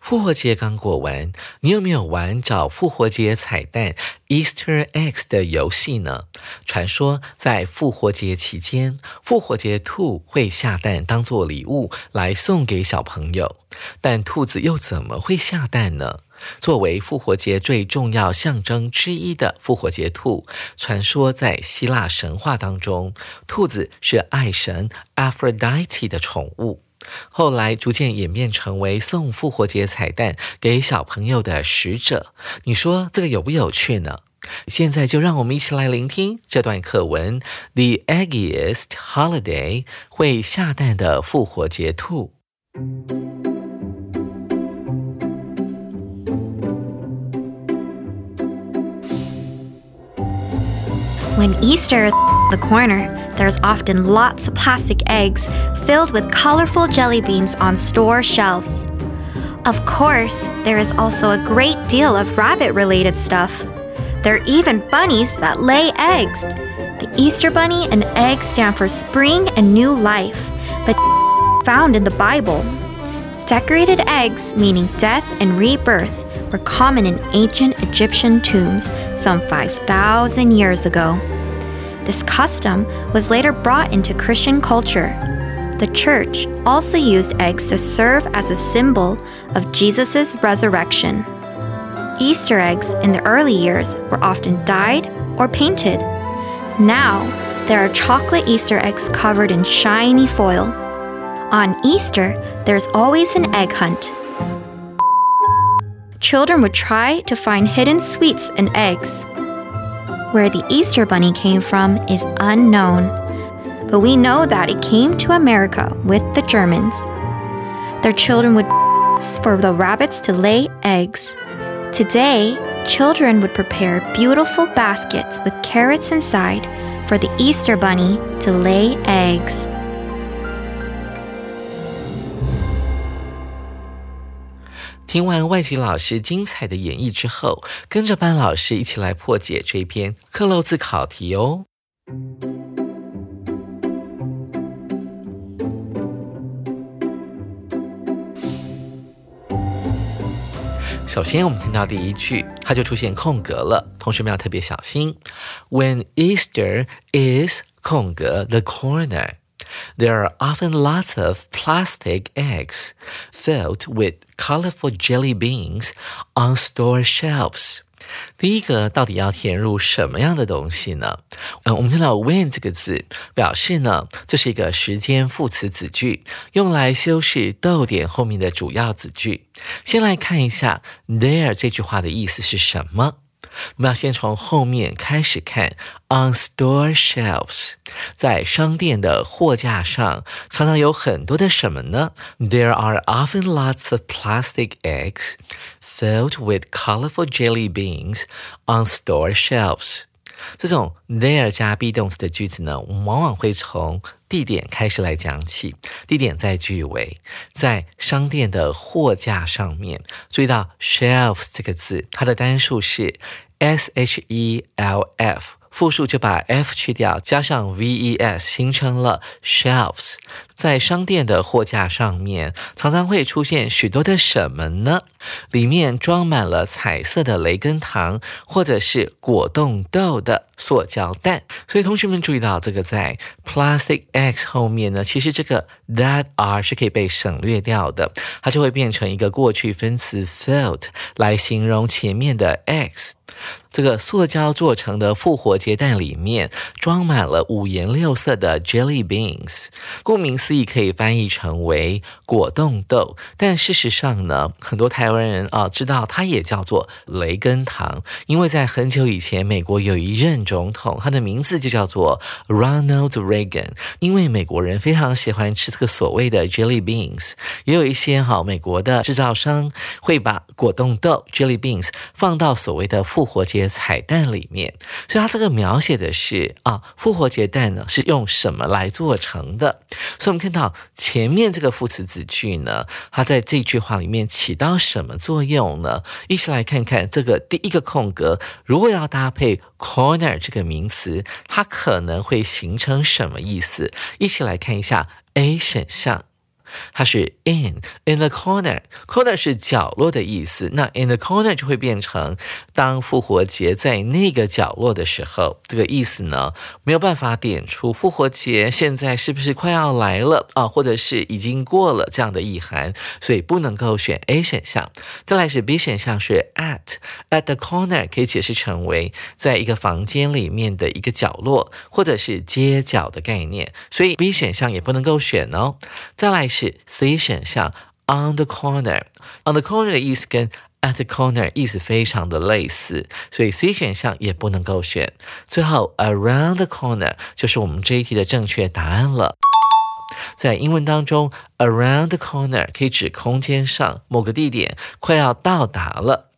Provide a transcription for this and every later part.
复活节刚过完，你有没有玩找复活节彩蛋 Easter eggs 的游戏呢？传说在复活节期间，复活节兔会下蛋当做礼物来送给小朋友，但兔子又怎么会下蛋呢？作为复活节最重要象征之一的复活节兔，传说在希腊神话当中，兔子是爱神 Aphrodite 的宠物。后来逐渐演变成为送复活节彩蛋给小朋友的使者。你说这个有不有趣呢？现在就让我们一起来聆听这段课文：The eggiest holiday 会下蛋的复活节兔。When Easter the corner, there's often lots of plastic eggs filled with colorful jelly beans on store shelves. Of course, there is also a great deal of rabbit related stuff. There are even bunnies that lay eggs. The Easter bunny and egg stand for spring and new life, but found in the Bible. Decorated eggs, meaning death and rebirth, were common in ancient Egyptian tombs some 5,000 years ago. This custom was later brought into Christian culture. The church also used eggs to serve as a symbol of Jesus' resurrection. Easter eggs in the early years were often dyed or painted. Now, there are chocolate Easter eggs covered in shiny foil. On Easter, there's always an egg hunt. Children would try to find hidden sweets and eggs. Where the Easter Bunny came from is unknown, but we know that it came to America with the Germans. Their children would for the rabbits to lay eggs. Today, children would prepare beautiful baskets with carrots inside for the Easter Bunny to lay eggs. 听完外籍老师精彩的演绎之后，跟着班老师一起来破解这篇克漏字考题哦。首先，我们听到第一句，它就出现空格了，同学们要特别小心。When Easter is 空格 the corner。There are often lots of plastic eggs filled with colorful jelly beans on store shelves. 第一个到底要填入什么样的东西呢？嗯，我们看到 when 这个字，表示呢这是一个时间副词子句，用来修饰逗点后面的主要子句。先来看一下 there 这句话的意思是什么。 我们要先从后面开始看，on store shelves，在商店的货架上，常常有很多的什么呢？There are often lots of plastic eggs filled with colorful jelly beans on store shelves。这种 there 加 be 动词的句子呢，往往会从地点开始来讲起。地点在句尾，在商店的货架上面。注意到 shelves 这个字，它的单数是。S H E L F，复数就把 F 去掉，加上 V E S，形成了 shelves。在商店的货架上面，常常会出现许多的什么呢？里面装满了彩色的雷根糖，或者是果冻豆的塑胶袋。所以同学们注意到，这个在 plastic eggs 后面呢，其实这个 that are 是可以被省略掉的，它就会变成一个过去分词 felt 来形容前面的 eggs。这个塑胶做成的复活节蛋里面装满了五颜六色的 jelly beans，顾名思义可以翻译成为果冻豆。但事实上呢，很多台湾人啊知道它也叫做雷根糖，因为在很久以前，美国有一任总统，他的名字就叫做 Ronald Reagan。因为美国人非常喜欢吃这个所谓的 jelly beans，也有一些哈美国的制造商会把果冻豆 jelly beans 放到所谓的复活节。彩蛋里面，所以它这个描写的是啊，复活节蛋呢是用什么来做成的？所以我们看到前面这个副词子句呢，它在这句话里面起到什么作用呢？一起来看看这个第一个空格，如果要搭配 corner 这个名词，它可能会形成什么意思？一起来看一下 A 选项。它是 in in the corner，corner 是角落的意思。那 in the corner 就会变成当复活节在那个角落的时候，这个意思呢没有办法点出复活节现在是不是快要来了啊，或者是已经过了这样的意涵，所以不能够选 A 选项。再来是 B 选项是 at at the corner，可以解释成为在一个房间里面的一个角落，或者是街角的概念，所以 B 选项也不能够选哦。再来是是。C 选项 on the corner，on the corner 的意思跟 at the corner 意思非常的类似，所以 C 选项也不能够选。最后 around the corner 就是我们这一题的正确答案了。在英文当中，around the corner 可以指空间上某个地点快要到达了。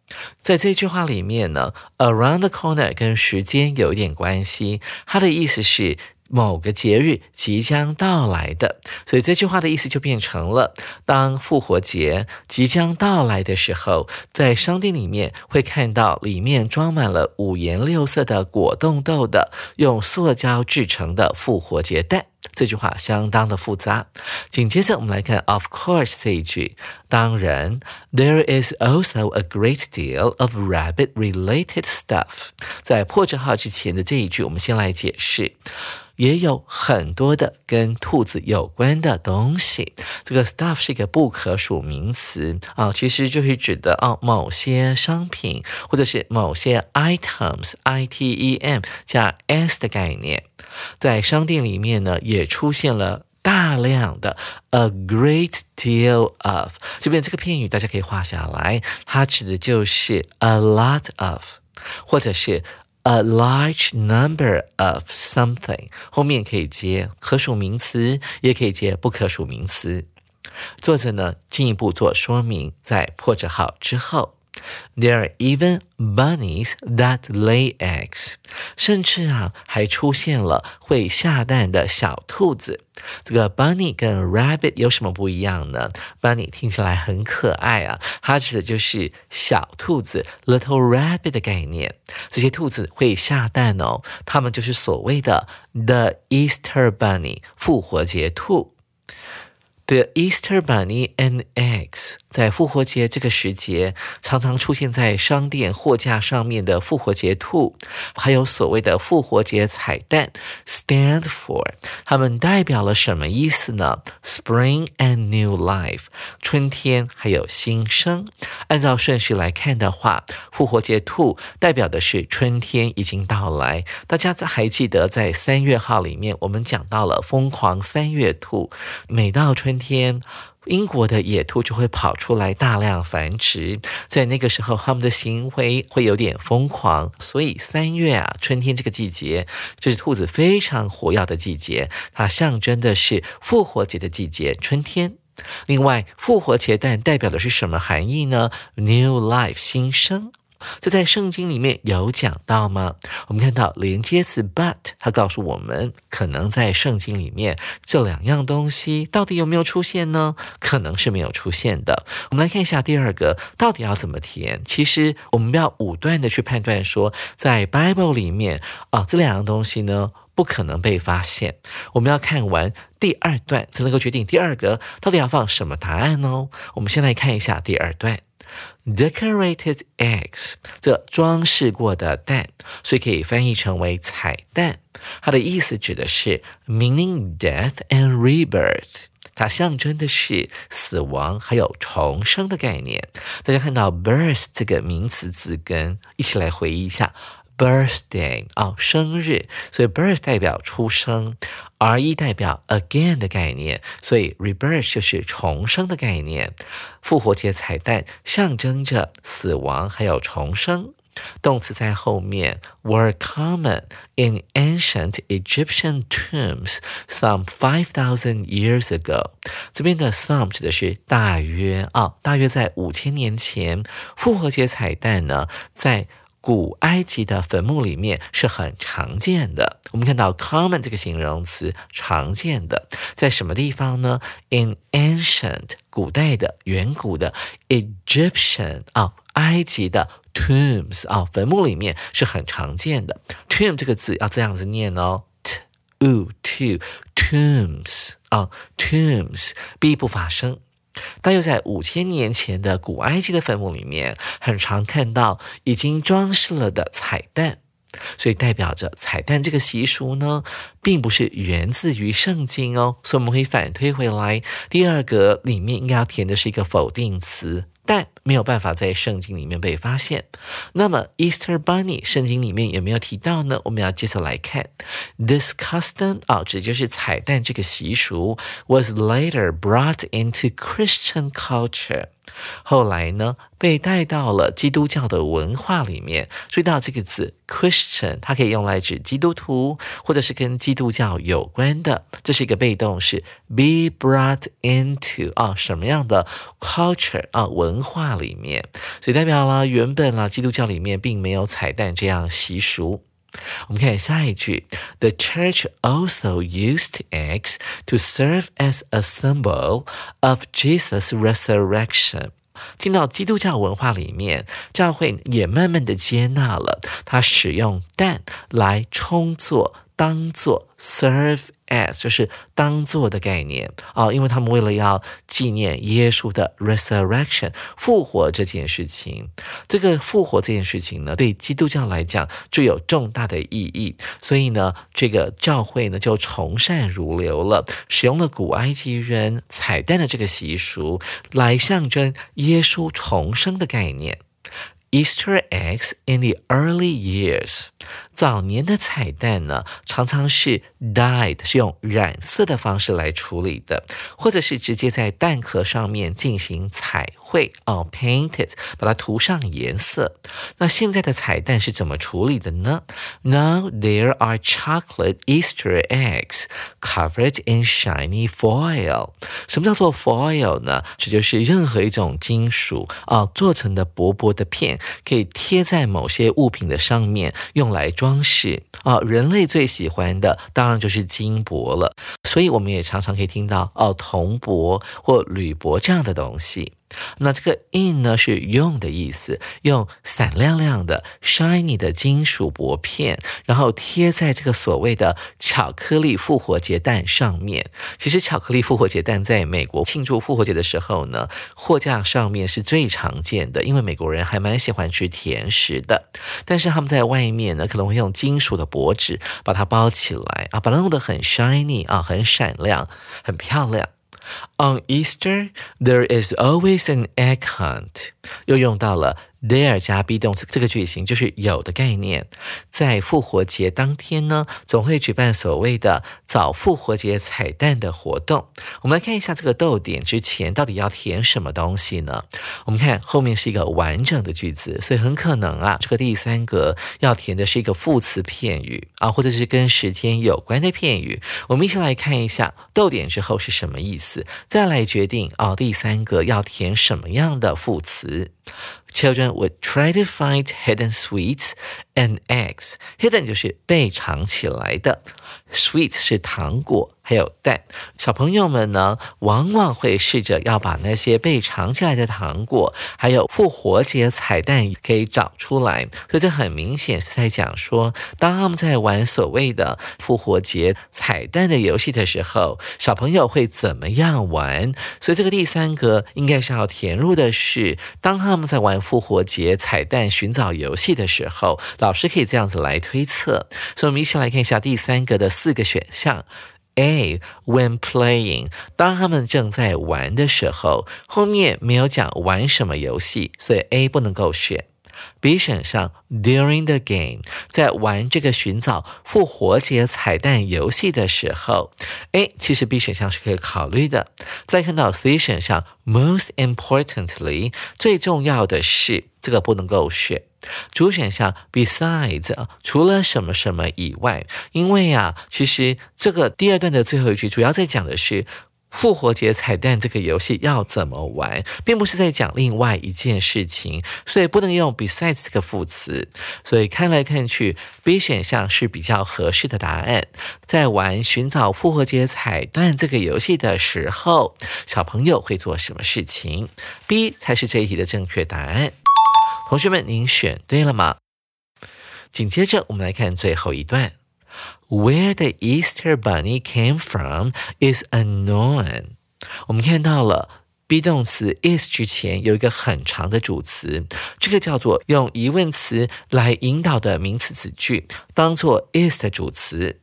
在这句话里面呢，around the corner 跟时间有一点关系，它的意思是。某个节日即将到来的，所以这句话的意思就变成了：当复活节即将到来的时候，在商店里面会看到里面装满了五颜六色的果冻豆的用塑胶制成的复活节蛋。这句话相当的复杂。紧接着我们来看 “of course” 这一句，当然，there is also a great deal of rabbit-related stuff。在破折号之前的这一句，我们先来解释。也有很多的跟兔子有关的东西。这个 stuff 是一个不可数名词啊，其实就是指的啊某些商品或者是某些 items，i t e m 加 s 的概念。在商店里面呢，也出现了大量的 a great deal of。这边这个片语大家可以画下来，它指的就是 a lot of，或者是。A large number of something 后面可以接可数名词，也可以接不可数名词。作者呢进一步做说明，在破折号之后。There are even bunnies that lay eggs，甚至啊还出现了会下蛋的小兔子。这个 bunny 跟 rabbit 有什么不一样呢？bunny 听起来很可爱啊，它指的就是小兔子 little rabbit 的概念。这些兔子会下蛋哦，它们就是所谓的 the Easter bunny 复活节兔。The Easter Bunny and eggs， 在复活节这个时节，常常出现在商店货架上面的复活节兔，还有所谓的复活节彩蛋，stand for，它们代表了什么意思呢？Spring and new life，春天还有新生。按照顺序来看的话，复活节兔代表的是春天已经到来。大家还记得在三月号里面，我们讲到了疯狂三月兔，每到春。天，英国的野兔就会跑出来大量繁殖，在那个时候，他们的行为会有点疯狂。所以三月啊，春天这个季节就是兔子非常活跃的季节，它象征的是复活节的季节，春天。另外，复活节蛋代表的是什么含义呢？New life，新生。这在圣经里面有讲到吗？我们看到连接词 but，它告诉我们，可能在圣经里面这两样东西到底有没有出现呢？可能是没有出现的。我们来看一下第二个，到底要怎么填？其实我们要武断的去判断说，在 Bible 里面啊，这两样东西呢。不可能被发现。我们要看完第二段才能够决定第二格到底要放什么答案哦。我们先来看一下第二段，decorated eggs，这装饰过的蛋，所以可以翻译成为彩蛋。它的意思指的是 meaning death and rebirth，它象征的是死亡还有重生的概念。大家看到 birth 这个名词字根，一起来回忆一下。Birthday 啊，生日，所以 birth 代表出生，r e 代表 again 的概念，所以 rebirth 就是重生的概念。复活节彩蛋象征着死亡还有重生。动词在后面，were common in ancient Egyptian tombs some five thousand years ago。这边的 some 指的是大约啊，大约在五千年前，复活节彩蛋呢，在古埃及的坟墓里面是很常见的。我们看到 common 这个形容词，常见的在什么地方呢？In ancient 古代的、远古的 Egyptian 啊，埃及的 tombs 啊，坟墓里面是很常见的。tomb 这个字要这样子念哦，t u t tombs 啊，tombs 必不发生。但又在五千年前的古埃及的坟墓里面，很常看到已经装饰了的彩蛋，所以代表着彩蛋这个习俗呢，并不是源自于圣经哦。所以我们可以反推回来，第二个里面应该要填的是一个否定词。没有办法在圣经里面被发现。那么 Easter Bunny 圣经里面有没有提到呢？我们要接着来看 this custom 啊，这就是彩蛋这个习俗 was later brought into Christian culture。后来呢，被带到了基督教的文化里面。注意到这个字 Christian，它可以用来指基督徒，或者是跟基督教有关的。这是一个被动式，be brought into 啊，什么样的 culture 啊，文化里面，所以代表了原本啊，基督教里面并没有彩蛋这样习俗。我们看下一句，The church also used eggs to serve as a symbol of Jesus' resurrection。进到基督教文化里面，教会也慢慢的接纳了他使用蛋来充作。当做 serve as 就是当做的概念。啊，因为他们为了要纪念耶稣的 resurrection 复活这件事情，这个复活这件事情呢，对基督教来讲就有重大的意义，所以呢，这个教会呢就从善如流了，使用了古埃及人彩蛋的这个习俗来象征耶稣重生的概念。Easter eggs in the early years，早年的彩蛋呢，常常是 dyed，是用染色的方式来处理的，或者是直接在蛋壳上面进行彩绘哦，paint it，把它涂上颜色。那现在的彩蛋是怎么处理的呢？Now there are chocolate Easter eggs covered in shiny foil。什么叫做 foil 呢？这就是任何一种金属啊做成的薄薄的片。可以贴在某些物品的上面，用来装饰啊。人类最喜欢的当然就是金箔了，所以我们也常常可以听到哦，铜箔或铝箔这样的东西。那这个 in 呢是用的意思，用闪亮亮的 shiny 的金属薄片，然后贴在这个所谓的巧克力复活节蛋上面。其实巧克力复活节蛋在美国庆祝复活节的时候呢，货架上面是最常见的，因为美国人还蛮喜欢吃甜食的。但是他们在外面呢，可能会用金属的箔纸把它包起来啊，把它弄得很 shiny 啊，很闪亮，很漂亮。On Easter, there is always an egg hunt。又用到了 there 加 be 动词这个句型，就是有的概念。在复活节当天呢，总会举办所谓的早复活节彩蛋的活动。我们来看一下这个逗点之前到底要填什么东西呢？我们看后面是一个完整的句子，所以很可能啊，这个第三格要填的是一个副词片语啊，或者是跟时间有关的片语。我们一起来看一下逗点之后是什么意思，再来决定啊，第三个要填什么样的副词。Children would try to find hidden sweets and eggs，hidden 就是被藏起来的，sweets 是糖果。还有蛋，小朋友们呢，往往会试着要把那些被藏起来的糖果，还有复活节彩蛋给找出来。所以这很明显是在讲说，当他们在玩所谓的复活节彩蛋的游戏的时候，小朋友会怎么样玩？所以这个第三个应该是要填入的是，当他们在玩复活节彩蛋寻找游戏的时候，老师可以这样子来推测。所以我们一起来看一下第三个的四个选项。A when playing，当他们正在玩的时候，后面没有讲玩什么游戏，所以 A 不能够选。B 选项 during the game，在玩这个寻找复活节彩蛋游戏的时候，A 其实 B 选项是可以考虑的。再看到 C 选项 most importantly，最重要的是这个不能够选。主选项 besides 除了什么什么以外，因为啊，其实这个第二段的最后一句主要在讲的是。复活节彩蛋这个游戏要怎么玩，并不是在讲另外一件事情，所以不能用 besides 这个副词。所以看来看去，B 选项是比较合适的答案。在玩寻找复活节彩蛋这个游戏的时候，小朋友会做什么事情？B 才是这一题的正确答案。同学们，您选对了吗？紧接着我们来看最后一段。Where the Easter Bunny came from is unknown。我们看到了 be 动词 is 之前有一个很长的主词，这个叫做用疑问词来引导的名词子句，当做 is 的主词。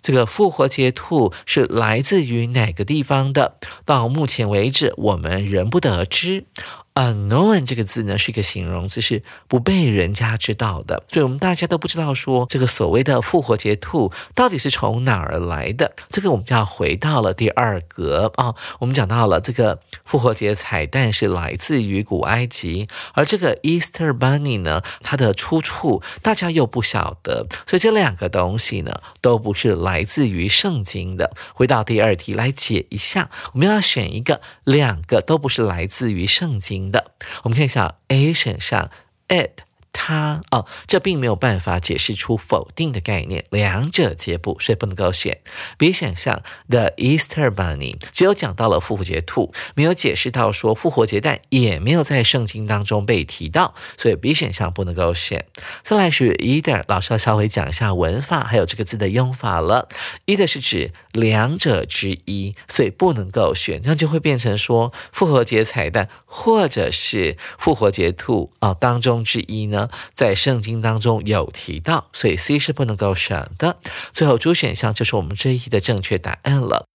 这个复活节兔是来自于哪个地方的？到目前为止，我们仍不得而知。Unknown 这个字呢，是一个形容词，是不被人家知道的，所以我们大家都不知道说这个所谓的复活节兔到底是从哪儿来的。这个我们就要回到了第二格啊，我们讲到了这个复活节彩蛋是来自于古埃及，而这个 Easter Bunny 呢，它的出处大家又不晓得，所以这两个东西呢，都不是来自于圣经的。回到第二题来解一下，我们要选一个，两个都不是来自于圣经。的，我们看一下 A 选项，it。它哦，这并没有办法解释出否定的概念，两者皆不，所以不能够选。B 选项 The Easter Bunny 只有讲到了复活节兔，没有解释到说复活节蛋也没有在圣经当中被提到，所以 B 选项不能够选。再来是 either，老师要稍微讲一下文法还有这个字的用法了。either 是指两者之一，所以不能够选，那就会变成说复活节彩蛋或者是复活节兔啊当中之一呢。在圣经当中有提到，所以 C 是不能够选的。最后主选项就是我们这一题的正确答案了。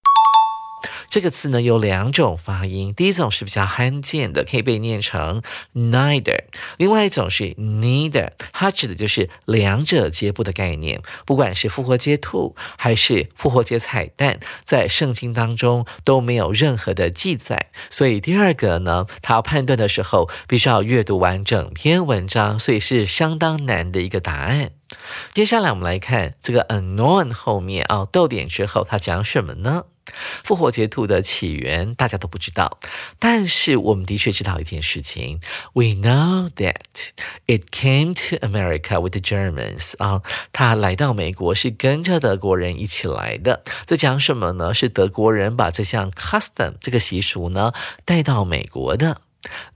这个词呢有两种发音，第一种是比较罕见的，可以被念成 neither；另外一种是 neither，它指的就是两者皆不的概念。不管是复活节兔还是复活节彩蛋，在圣经当中都没有任何的记载。所以第二个呢，他要判断的时候，必须要阅读完整篇文章，所以是相当难的一个答案。接下来我们来看这个 unknown 后面啊，逗点之后，它讲什么呢？复活节兔的起源大家都不知道，但是我们的确知道一件事情。We know that it came to America with the Germans 啊，它来到美国是跟着德国人一起来的。这讲什么呢？是德国人把这项 custom 这个习俗呢带到美国的。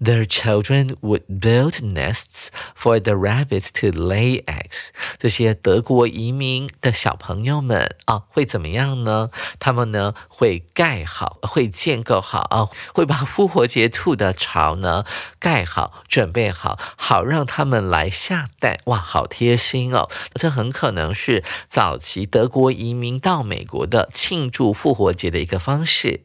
Their children would build nests for the rabbits to lay eggs。这些德国移民的小朋友们啊，会怎么样呢？他们呢会盖好，会建构好啊，会把复活节兔的巢呢盖好，准备好，好让他们来下蛋。哇，好贴心哦！这很可能是早期德国移民到美国的庆祝复活节的一个方式。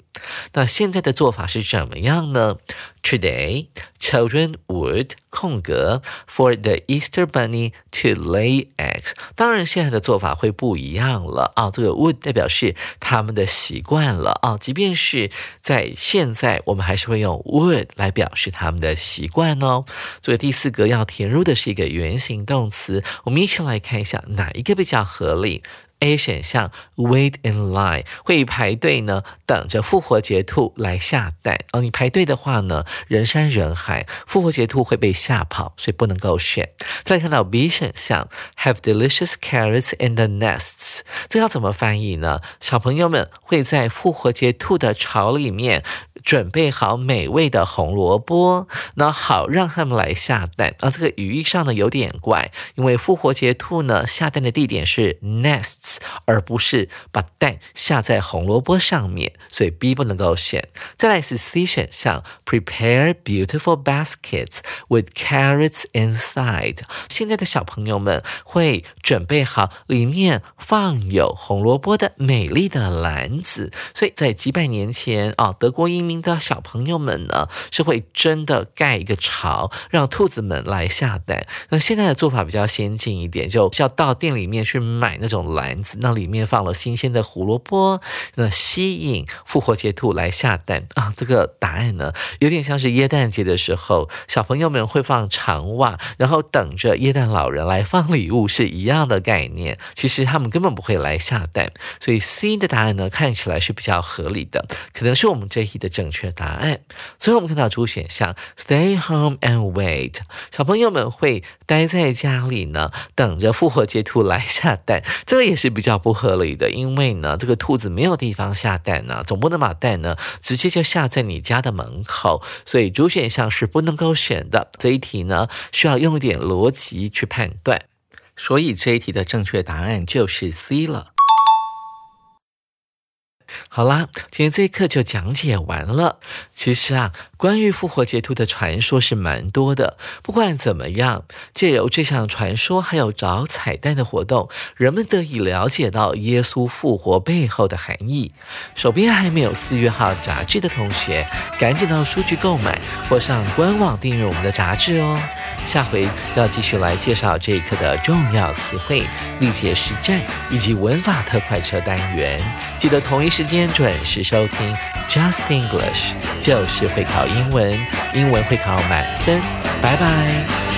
那现在的做法是怎么样呢？Today, children would 空格 for the Easter Bunny to lay eggs。当然，现在的做法会不一样了啊。这个 would 代表是他们的习惯了啊。即便是在现在，我们还是会用 would 来表示他们的习惯哦。作为第四格要填入的是一个原形动词，我们一起来看一下哪一个比较合理。A 选项 wait in line 会排队呢，等着复活节兔来下蛋哦。你排队的话呢，人山人海，复活节兔会被吓跑，所以不能够选。再来看到 B 选项 have delicious carrots in the nests，这要怎么翻译呢？小朋友们会在复活节兔的巢里面。准备好美味的红萝卜，那好让他们来下蛋啊。这个语义上呢有点怪，因为复活节兔呢下蛋的地点是 nests，而不是把蛋下在红萝卜上面，所以 B 不能够选。再来是 C 选项，prepare beautiful baskets with carrots inside。现在的小朋友们会准备好里面放有红萝卜的美丽的篮子，所以在几百年前啊，德国移民。的小朋友们呢，是会真的盖一个巢，让兔子们来下蛋。那现在的做法比较先进一点，就是要到店里面去买那种篮那里面放了新鲜的胡萝卜，那吸引复活节兔来下蛋啊。这个答案呢，有点像是耶诞节的时候，小朋友们会放长袜，然后等着耶诞老人来放礼物是一样的概念。其实他们根本不会来下蛋，所以 C 的答案呢，看起来是比较合理的，可能是我们这一题的正。确答案。最后我们看到主选项，Stay home and wait。小朋友们会待在家里呢，等着复活节兔来下蛋。这个也是是比较不合理的，因为呢，这个兔子没有地方下蛋呢，总不能把蛋呢直接就下在你家的门口。所以主选项是不能够选的。这一题呢，需要用一点逻辑去判断。所以这一题的正确答案就是 C 了。好啦，今天这一课就讲解完了。其实啊，关于复活节兔的传说是蛮多的。不管怎么样，借由这项传说，还有找彩蛋的活动，人们得以了解到耶稣复活背后的含义。手边还没有四月号杂志的同学，赶紧到书局购买，或上官网订阅我们的杂志哦。下回要继续来介绍这一课的重要词汇、历届实战以及文法特快车单元。记得同一时间准时收听 Just English，就是会考英文，英文会考满分。拜拜。